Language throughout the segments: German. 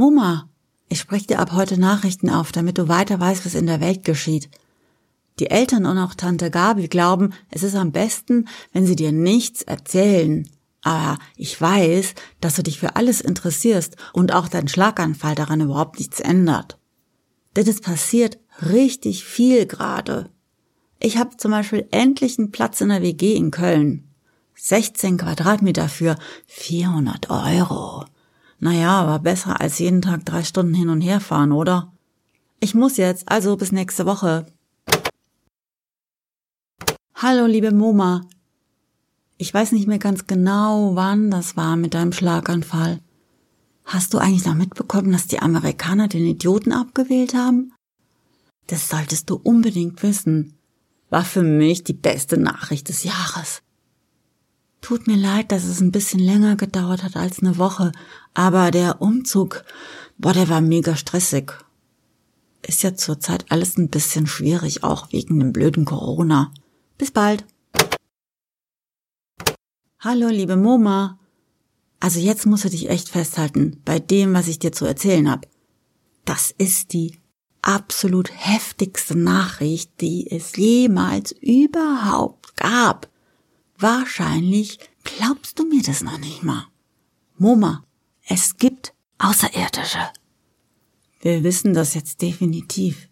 Mama, ich spreche dir ab heute Nachrichten auf, damit du weiter weißt, was in der Welt geschieht. Die Eltern und auch Tante Gabi glauben, es ist am besten, wenn sie dir nichts erzählen. Aber ich weiß, dass du dich für alles interessierst und auch dein Schlaganfall daran überhaupt nichts ändert. Denn es passiert richtig viel gerade. Ich habe zum Beispiel endlich einen Platz in der WG in Köln. 16 Quadratmeter für 400 Euro. Naja, aber besser als jeden Tag drei Stunden hin und her fahren, oder? Ich muss jetzt, also bis nächste Woche. Hallo, liebe Moma. Ich weiß nicht mehr ganz genau, wann das war mit deinem Schlaganfall. Hast du eigentlich noch mitbekommen, dass die Amerikaner den Idioten abgewählt haben? Das solltest du unbedingt wissen. War für mich die beste Nachricht des Jahres. Tut mir leid, dass es ein bisschen länger gedauert hat als eine Woche, aber der Umzug, boah, der war mega stressig. Ist ja zurzeit alles ein bisschen schwierig, auch wegen dem blöden Corona. Bis bald. Hallo, liebe Moma. Also jetzt musst du dich echt festhalten bei dem, was ich dir zu erzählen hab. Das ist die absolut heftigste Nachricht, die es jemals überhaupt gab. Wahrscheinlich glaubst du mir das noch nicht mal. Moma, es gibt Außerirdische. Wir wissen das jetzt definitiv.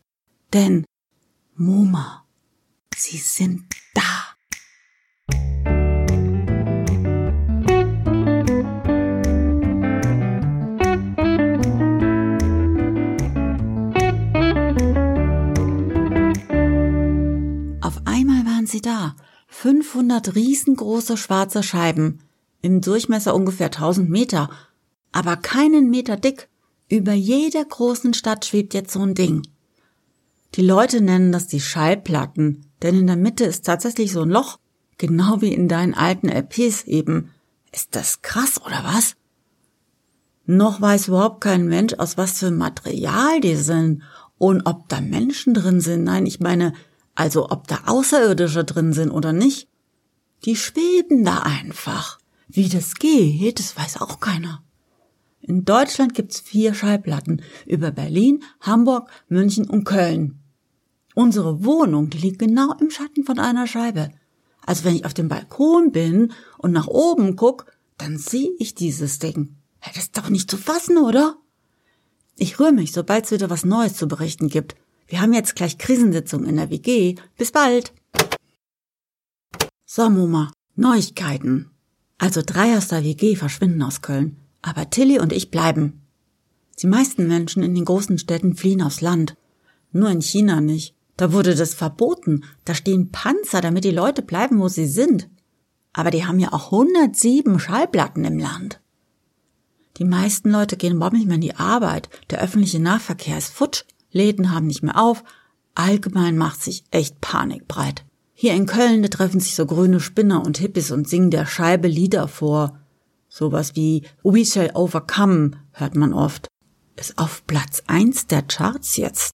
Denn, Moma, Sie sind da. 500 riesengroße schwarze Scheiben. Im Durchmesser ungefähr 1000 Meter. Aber keinen Meter dick. Über jeder großen Stadt schwebt jetzt so ein Ding. Die Leute nennen das die Schallplatten, denn in der Mitte ist tatsächlich so ein Loch, genau wie in deinen alten LPs eben. Ist das krass oder was? Noch weiß überhaupt kein Mensch, aus was für Material die sind und ob da Menschen drin sind. Nein, ich meine, also ob da Außerirdische drin sind oder nicht. Die schweben da einfach. Wie das geht, das weiß auch keiner. In Deutschland gibt's vier Schallplatten über Berlin, Hamburg, München und Köln. Unsere Wohnung liegt genau im Schatten von einer Scheibe. Also wenn ich auf dem Balkon bin und nach oben guck, dann sehe ich dieses Ding. Das ist doch nicht zu fassen, oder? Ich rühre mich, sobald es wieder was Neues zu berichten gibt. Wir haben jetzt gleich Krisensitzung in der WG. Bis bald. So, Moma, Neuigkeiten. Also drei aus der WG verschwinden aus Köln aber Tilly und ich bleiben. Die meisten Menschen in den großen Städten fliehen aufs Land. Nur in China nicht. Da wurde das verboten. Da stehen Panzer, damit die Leute bleiben, wo sie sind. Aber die haben ja auch 107 Schallplatten im Land. Die meisten Leute gehen überhaupt nicht mehr in die Arbeit. Der öffentliche Nahverkehr ist futsch. Läden haben nicht mehr auf. Allgemein macht sich echt Panik breit. Hier in Köln, da treffen sich so grüne Spinner und Hippies und singen der Scheibe Lieder vor. Sowas wie We Shall Overcome hört man oft. Ist auf Platz eins der Charts jetzt.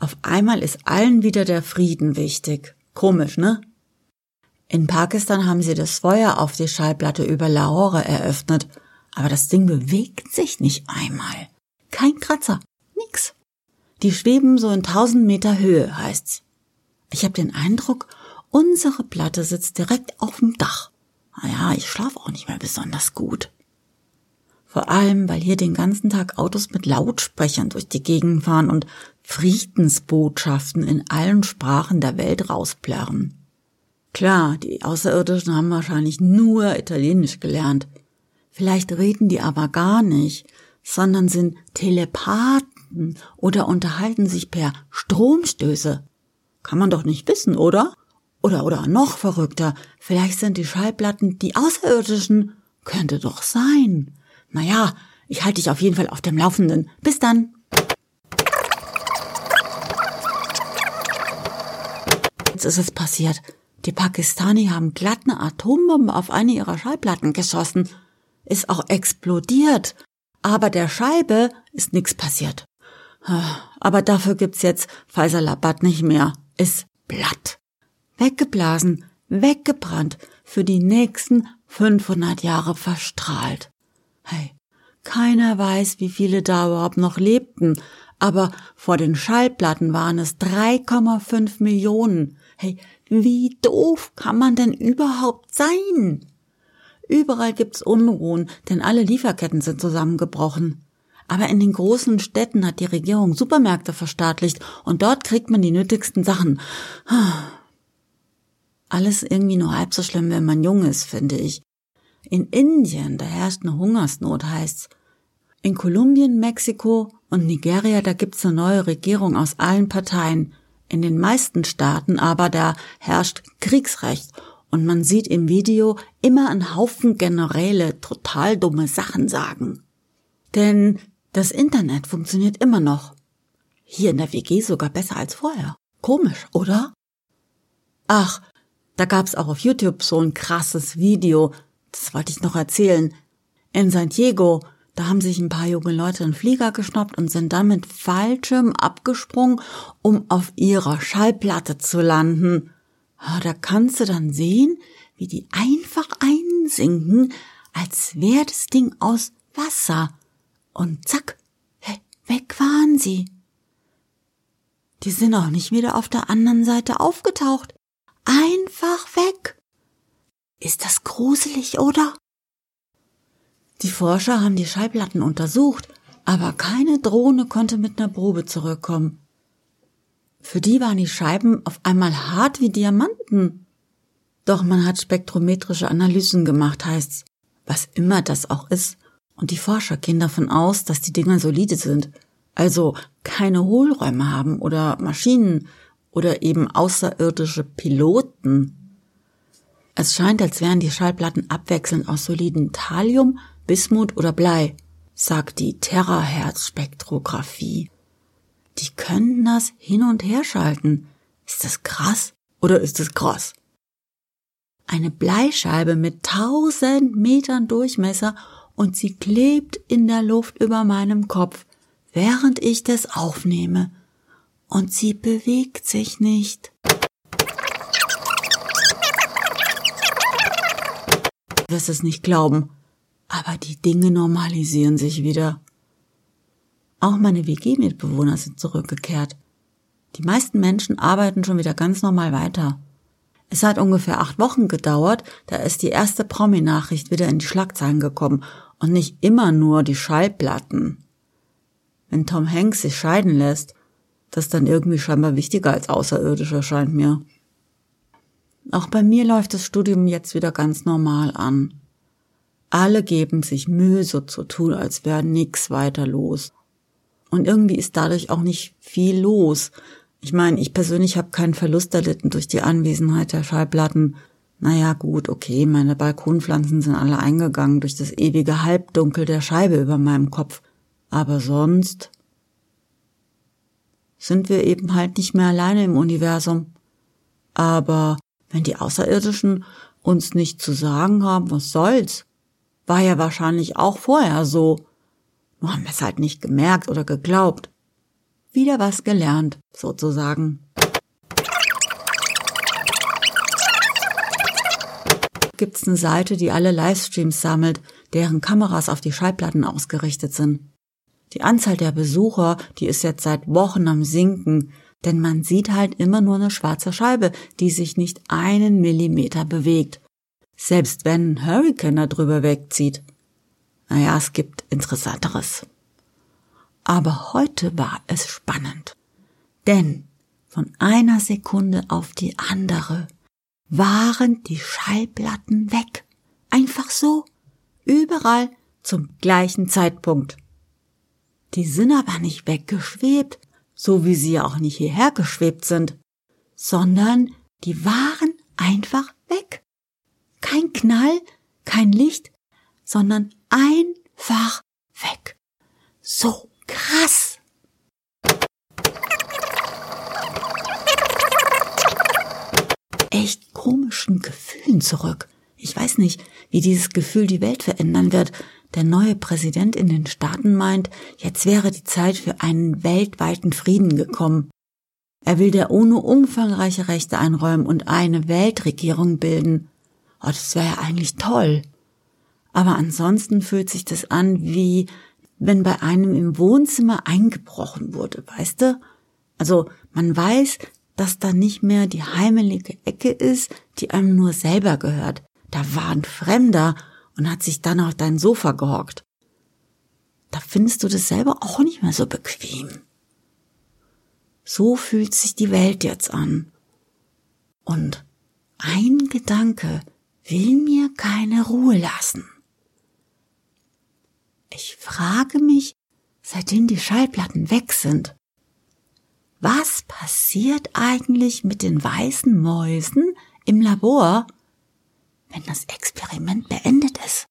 Auf einmal ist allen wieder der Frieden wichtig. Komisch, ne? In Pakistan haben sie das Feuer auf die Schallplatte über Lahore eröffnet, aber das Ding bewegt sich nicht einmal. Kein Kratzer. Die schweben so in tausend Meter Höhe, heißt's. Ich habe den Eindruck, unsere Platte sitzt direkt auf dem Dach. Naja, ich schlafe auch nicht mehr besonders gut. Vor allem, weil hier den ganzen Tag Autos mit Lautsprechern durch die Gegend fahren und Friedensbotschaften in allen Sprachen der Welt rausplärren. Klar, die Außerirdischen haben wahrscheinlich nur Italienisch gelernt. Vielleicht reden die aber gar nicht, sondern sind Telepathen oder unterhalten sich per Stromstöße. Kann man doch nicht wissen, oder? Oder, oder noch verrückter, vielleicht sind die Schallplatten die Außerirdischen. Könnte doch sein. Naja, ich halte dich auf jeden Fall auf dem Laufenden. Bis dann. Jetzt ist es passiert. Die Pakistani haben glatt eine Atombombe auf eine ihrer Schallplatten geschossen. Ist auch explodiert. Aber der Scheibe ist nichts passiert. Aber dafür gibt's jetzt Faisalabad nicht mehr. Ist Blatt weggeblasen, weggebrannt, für die nächsten 500 Jahre verstrahlt. Hey, Keiner weiß, wie viele da überhaupt noch lebten, aber vor den Schallplatten waren es 3,5 Millionen. Hey, wie doof kann man denn überhaupt sein? Überall gibt's Unruhen, denn alle Lieferketten sind zusammengebrochen. Aber in den großen Städten hat die Regierung Supermärkte verstaatlicht und dort kriegt man die nötigsten Sachen. Alles irgendwie nur halb so schlimm, wenn man jung ist, finde ich. In Indien, da herrscht eine Hungersnot, heißt's. In Kolumbien, Mexiko und Nigeria, da gibt's eine neue Regierung aus allen Parteien. In den meisten Staaten aber, da herrscht Kriegsrecht und man sieht im Video immer einen Haufen Generäle total dumme Sachen sagen. Denn das Internet funktioniert immer noch. Hier in der WG sogar besser als vorher. Komisch, oder? Ach, da gab's auch auf YouTube so ein krasses Video. Das wollte ich noch erzählen. In San Diego, da haben sich ein paar junge Leute einen Flieger geschnappt und sind dann mit Fallschirm abgesprungen, um auf ihrer Schallplatte zu landen. Da kannst du dann sehen, wie die einfach einsinken, als wäre das Ding aus Wasser. Und zack, weg waren sie. Die sind auch nicht wieder auf der anderen Seite aufgetaucht. Einfach weg. Ist das gruselig, oder? Die Forscher haben die Schallplatten untersucht, aber keine Drohne konnte mit einer Probe zurückkommen. Für die waren die Scheiben auf einmal hart wie Diamanten. Doch man hat spektrometrische Analysen gemacht, heißt's. Was immer das auch ist. Und die Forscher gehen davon aus, dass die Dinger solide sind. Also keine Hohlräume haben oder Maschinen oder eben außerirdische Piloten. Es scheint, als wären die Schallplatten abwechselnd aus soliden Thallium, Bismut oder Blei, sagt die Terahertz-Spektrographie. Die können das hin und her schalten. Ist das krass oder ist es krass? Eine Bleischeibe mit tausend Metern Durchmesser und sie klebt in der Luft über meinem Kopf, während ich das aufnehme und sie bewegt sich nicht. Du wirst es nicht glauben, aber die Dinge normalisieren sich wieder. Auch meine WG-Mitbewohner sind zurückgekehrt. Die meisten Menschen arbeiten schon wieder ganz normal weiter. Es hat ungefähr acht Wochen gedauert, da ist die erste Promi-Nachricht wieder in die Schlagzeilen gekommen und nicht immer nur die Schallplatten. Wenn Tom Hanks sich scheiden lässt, das dann irgendwie scheinbar wichtiger als Außerirdischer, scheint mir. Auch bei mir läuft das Studium jetzt wieder ganz normal an. Alle geben sich Mühe, so zu tun, als wäre nix weiter los. Und irgendwie ist dadurch auch nicht viel los. Ich meine, ich persönlich habe keinen Verlust erlitten durch die Anwesenheit der Schallplatten. Naja, gut, okay, meine Balkonpflanzen sind alle eingegangen durch das ewige Halbdunkel der Scheibe über meinem Kopf. Aber sonst sind wir eben halt nicht mehr alleine im Universum. Aber wenn die Außerirdischen uns nicht zu sagen haben, was soll's? War ja wahrscheinlich auch vorher so. Nur haben wir es halt nicht gemerkt oder geglaubt. Wieder was gelernt, sozusagen. Gibt's eine Seite, die alle Livestreams sammelt, deren Kameras auf die Schallplatten ausgerichtet sind. Die Anzahl der Besucher, die ist jetzt seit Wochen am Sinken, denn man sieht halt immer nur eine schwarze Scheibe, die sich nicht einen Millimeter bewegt. Selbst wenn ein Hurricane da drüber wegzieht. Naja, es gibt Interessanteres. Aber heute war es spannend. Denn von einer Sekunde auf die andere waren die Schallplatten weg. Einfach so. Überall zum gleichen Zeitpunkt. Die sind aber nicht weggeschwebt, so wie sie auch nicht hierher geschwebt sind, sondern die waren einfach weg. Kein Knall, kein Licht, sondern einfach weg. So krass. Echt komischen Gefühlen zurück. Ich weiß nicht, wie dieses Gefühl die Welt verändern wird, der neue Präsident in den Staaten meint, jetzt wäre die Zeit für einen weltweiten Frieden gekommen. Er will der UNO umfangreiche Rechte einräumen und eine Weltregierung bilden. Oh, das wäre ja eigentlich toll. Aber ansonsten fühlt sich das an, wie wenn bei einem im Wohnzimmer eingebrochen wurde, weißt du? Also man weiß, dass da nicht mehr die heimelige Ecke ist, die einem nur selber gehört. Da war ein Fremder und hat sich dann auf dein Sofa gehockt. Da findest du das selber auch nicht mehr so bequem. So fühlt sich die Welt jetzt an. Und ein Gedanke will mir keine Ruhe lassen. Ich frage mich, seitdem die Schallplatten weg sind, was passiert eigentlich mit den weißen Mäusen im Labor, wenn das Experiment beendet ist?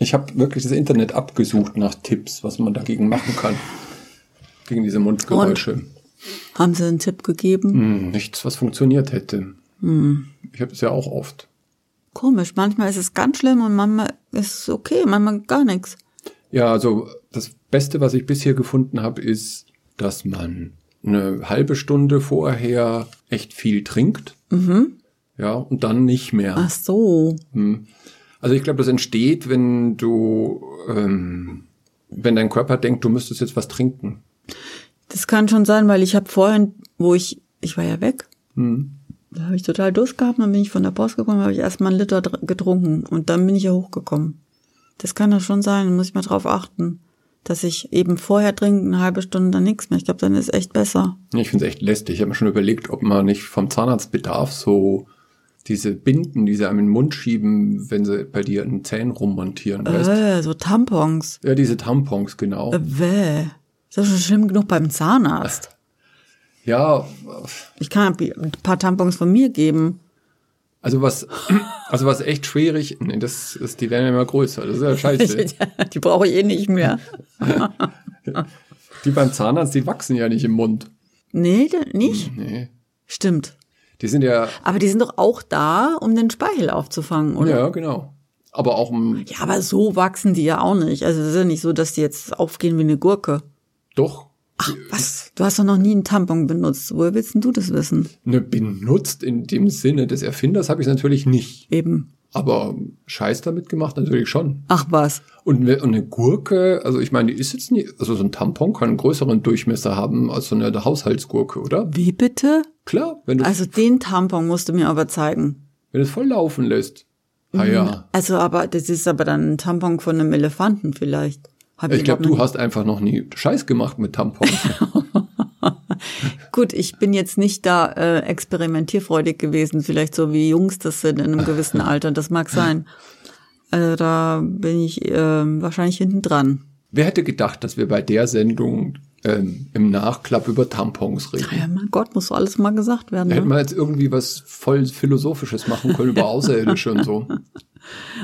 Ich habe wirklich das Internet abgesucht nach Tipps, was man dagegen machen kann. Gegen diese Mundgeräusche. Und? Haben Sie einen Tipp gegeben? Hm, nichts, was funktioniert hätte. Hm. Ich habe es ja auch oft. Komisch, manchmal ist es ganz schlimm und manchmal ist es okay, manchmal gar nichts. Ja, also das Beste, was ich bisher gefunden habe, ist, dass man eine halbe Stunde vorher echt viel trinkt. Mhm. Ja, und dann nicht mehr. Ach so. Hm. Also ich glaube, das entsteht, wenn du, ähm, wenn dein Körper denkt, du müsstest jetzt was trinken. Das kann schon sein, weil ich habe vorhin, wo ich, ich war ja weg, hm. Da habe ich total Durst gehabt, dann bin ich von der Post gekommen, habe ich erstmal einen Liter getrunken und dann bin ich ja hochgekommen. Das kann ja schon sein, muss ich mal drauf achten, dass ich eben vorher trinke, eine halbe Stunde dann nichts mehr. Ich glaube, dann ist echt besser. Ich finde es echt lästig. Ich habe mir schon überlegt, ob man nicht vom Zahnarztbedarf so diese Binden, die sie einem in den Mund schieben, wenn sie bei dir in den Zähnen rummontieren, weißt äh, so Tampons. Ja, diese Tampons, genau. Äh, wäh. Ist das schon schlimm genug beim Zahnarzt? Ja. Ich kann ein paar Tampons von mir geben. Also was, also was echt schwierig, nee, das ist, die werden ja immer größer, das ist ja scheiße. die brauche ich eh nicht mehr. die beim Zahnarzt, die wachsen ja nicht im Mund. Nee, nicht? Nee. Stimmt. Die sind ja. Aber die sind doch auch da, um den Speichel aufzufangen, oder? Ja, genau. Aber auch um. Ja, aber so wachsen die ja auch nicht. Also es ist ja nicht so, dass die jetzt aufgehen wie eine Gurke. Doch. Ach, was? Du hast doch noch nie einen Tampon benutzt. Woher willst denn du das wissen? Ne, benutzt in dem Sinne des Erfinders habe ich natürlich nicht. Eben. Aber Scheiß damit gemacht natürlich schon. Ach was. Und eine Gurke, also ich meine, die ist jetzt nicht, also so ein Tampon kann einen größeren Durchmesser haben als so eine Haushaltsgurke, oder? Wie bitte? Klar, wenn du. Also den Tampon musst du mir aber zeigen. Wenn du es voll laufen lässt. Ah ja. Mhm. Also aber das ist aber dann ein Tampon von einem Elefanten vielleicht. Hab ich glaube, du hast einfach noch nie Scheiß gemacht mit Tampons. Gut, ich bin jetzt nicht da äh, experimentierfreudig gewesen, vielleicht so wie Jungs das sind in einem gewissen Alter. Das mag sein. Also da bin ich äh, wahrscheinlich hinten dran. Wer hätte gedacht, dass wir bei der Sendung ähm, im Nachklapp über Tampons reden? Ja, mein Gott, muss alles mal gesagt werden. Da ne? hätten wir jetzt irgendwie was voll Philosophisches machen können über Außerirdische und so.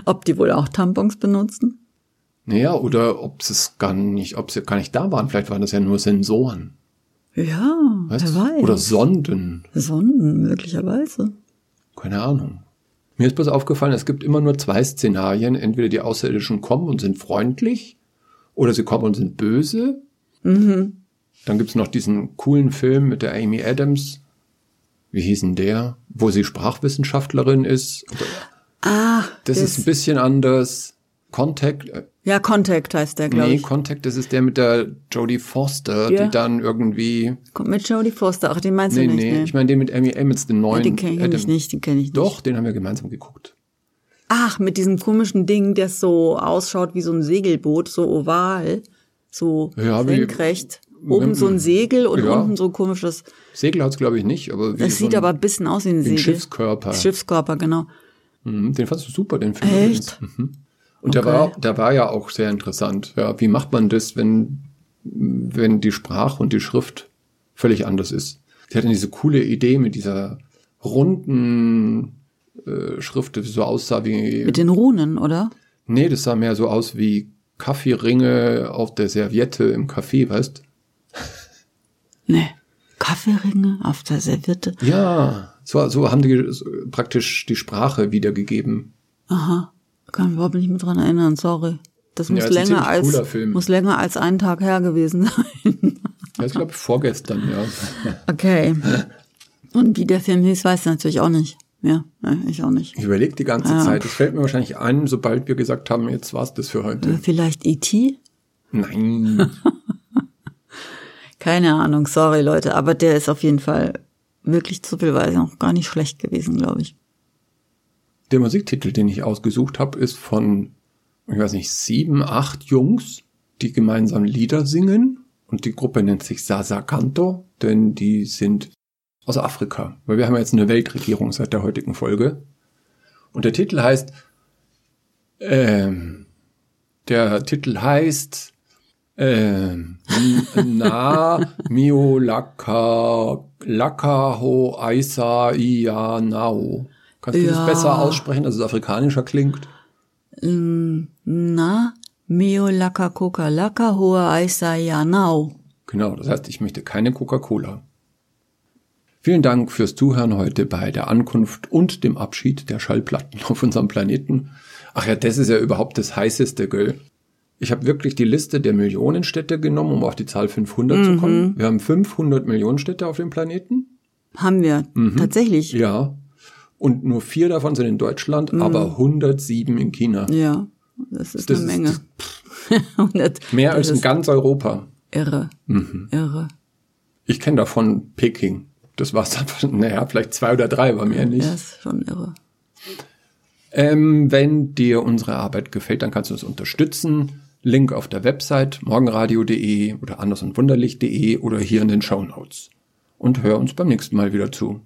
Ob die wohl auch Tampons benutzen? Naja, oder ob es gar nicht, ob sie gar nicht da waren. Vielleicht waren das ja nur Sensoren. Ja, weißt? wer weiß. Oder Sonden. Sonden, möglicherweise. Keine Ahnung. Mir ist bloß aufgefallen, es gibt immer nur zwei Szenarien. Entweder die Außerirdischen kommen und sind freundlich, oder sie kommen und sind böse. Mhm. Dann gibt's noch diesen coolen Film mit der Amy Adams. Wie hieß denn der? Wo sie Sprachwissenschaftlerin ist. Ah, das, das ist ein bisschen anders. Contact. Ja, Contact heißt der, glaube nee, ich. Nee, Contact, das ist der mit der Jodie Foster, ja. die dann irgendwie. Kommt mit Jodie Foster, ach, den meinst nee, du nicht? Nee, nee, ich meine den mit Amy Emmons, den neuen. Ja, den kenne ich nicht, den kenne ich nicht. Doch, den haben wir gemeinsam geguckt. Ach, mit diesem komischen Ding, das so ausschaut wie so ein Segelboot, so oval, so ja, senkrecht. Oben so ein Segel und ja. unten so ein komisches. Segel hat's glaube ich nicht, aber wie Das sieht so ein, aber ein bisschen aus wie ein Segel. Ein Schiffskörper. Schiffskörper, genau. Mhm, den fandst du super, den Film. Echt? Mhm. Und okay. der war, der war ja auch sehr interessant. Ja, wie macht man das, wenn, wenn die Sprache und die Schrift völlig anders ist? Die hatten diese coole Idee mit dieser runden äh, Schrift, die so aussah wie. Mit den Runen, oder? Nee, das sah mehr so aus wie Kaffeeringe auf der Serviette im Café, weißt? Nee. Kaffeeringe auf der Serviette? Ja, so, so haben die praktisch die Sprache wiedergegeben. Aha kann mich überhaupt nicht mehr dran erinnern, sorry. Das muss ja, das länger als muss länger als einen Tag her gewesen sein. Ja, ich glaube vorgestern, ja. Okay. Und wie der Film hieß, weiß ich natürlich auch nicht. Ja, ich auch nicht. Ich überlege die ganze Ja. Zeit. Es fällt mir wahrscheinlich ein, sobald wir gesagt haben, jetzt war's das für heute. Äh, Vielleicht E.T.? Nein. Keine Ahnung, sorry Leute, aber der ist auf jeden Fall wirklich zufälligerweise auch gar nicht schlecht gewesen, glaube ich. Der Musiktitel, den ich ausgesucht habe, ist von, ich weiß nicht, sieben, acht Jungs, die gemeinsam Lieder singen. Und die Gruppe nennt sich Sasa Canto, denn die sind aus Afrika. Weil wir haben jetzt eine Weltregierung seit der heutigen Folge. Und der Titel heißt, ähm, der Titel heißt, ähm, Na Mio Laka Lakaho Aisa Ia Nao. Kannst du das Ja. besser aussprechen, dass es afrikanischer klingt? Na, Mio Laka Coca Laka Hoa Aisa Yanao. Genau, das heißt, ich möchte keine Coca-Cola. Vielen Dank fürs Zuhören heute bei der Ankunft und dem Abschied der Schallplatten auf unserem Planeten. Ach ja, das ist ja überhaupt das heißeste, gell? Ich habe wirklich die Liste der Millionenstädte genommen, um auf die Zahl 500 zu kommen. Wir haben 500 Millionen Städte auf dem Planeten. Haben wir tatsächlich. Ja. Und nur vier davon sind in Deutschland, aber 107 in China. Ja, das ist Das eine ist- Menge. 100, Mehr das als in ist ganz Europa. irre. Irre. Ich kenne davon Peking. Das war's dann, naja, vielleicht zwei oder drei, aber mehr nicht. Ja, ist schon irre. Ähm, wenn dir unsere Arbeit gefällt, dann kannst du uns unterstützen. Link auf der Website morgenradio.de oder andersundwunderlich.de oder hier in den Shownotes. Und hör uns beim nächsten Mal wieder zu.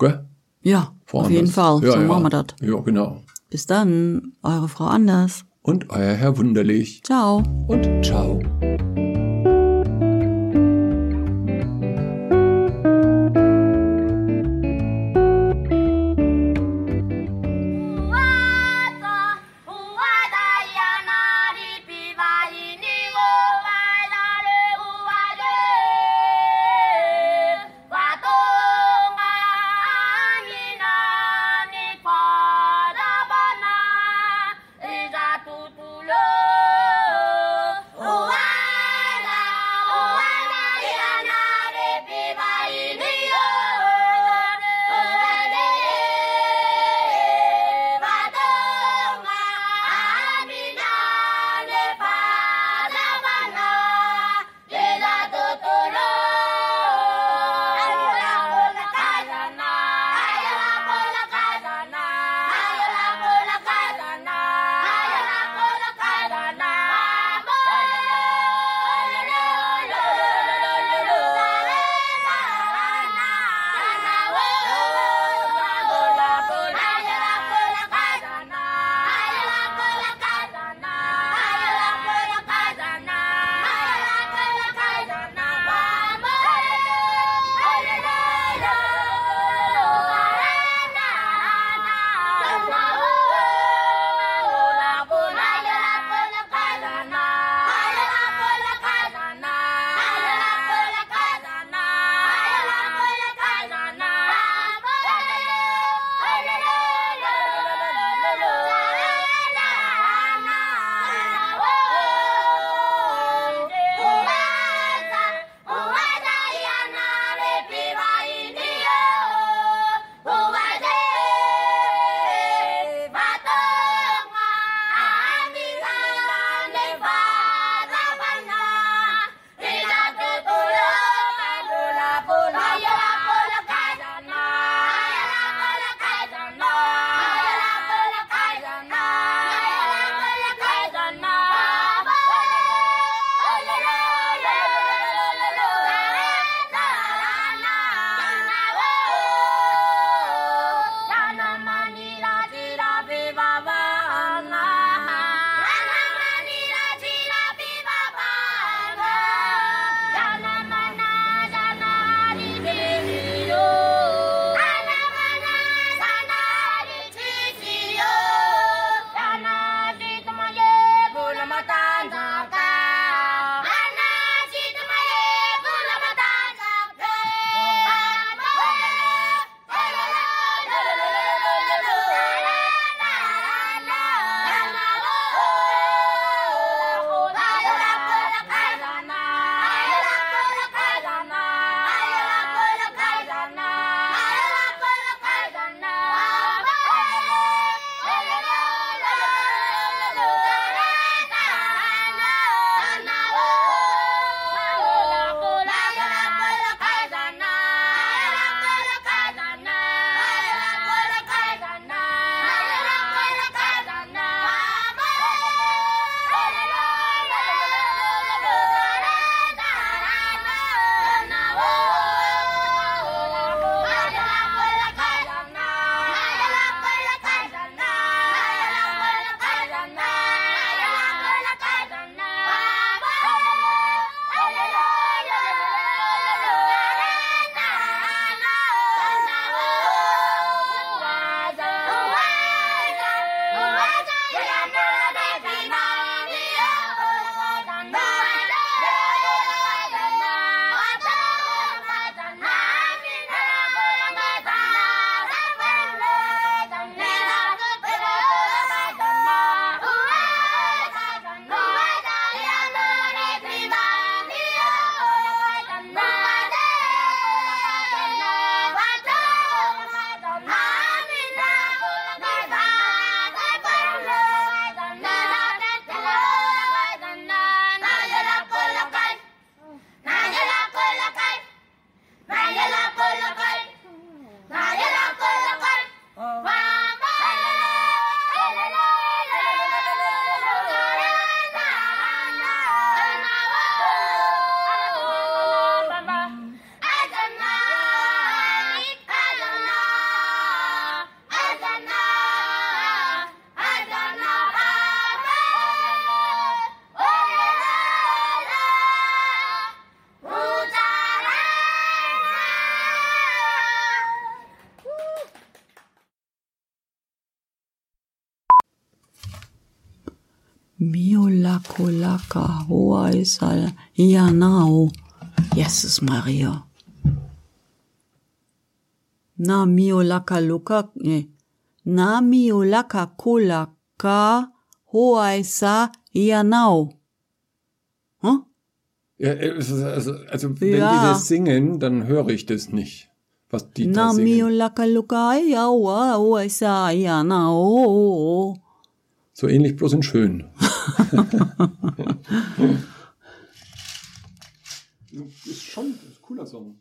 Gell? Ja, Frau auf jeden Anders. Fall. Ja, so ja. machen wir das. Ja, genau. Bis dann, eure Frau Anders. Und euer Herr Wunderlich. Ciao. Und ciao. Miolakolaka Hoaisal Ianao. Jesus Maria. Na miolaka luka, nee. Na miolaka kolaka Hoaisa Ianao. Hm? Ja, also, also wenn Ja. die das singen, dann höre ich das nicht, was die da Na singen. Hoaisa Ianao. So ähnlich, bloß in schön. ist schon ein cooler Song.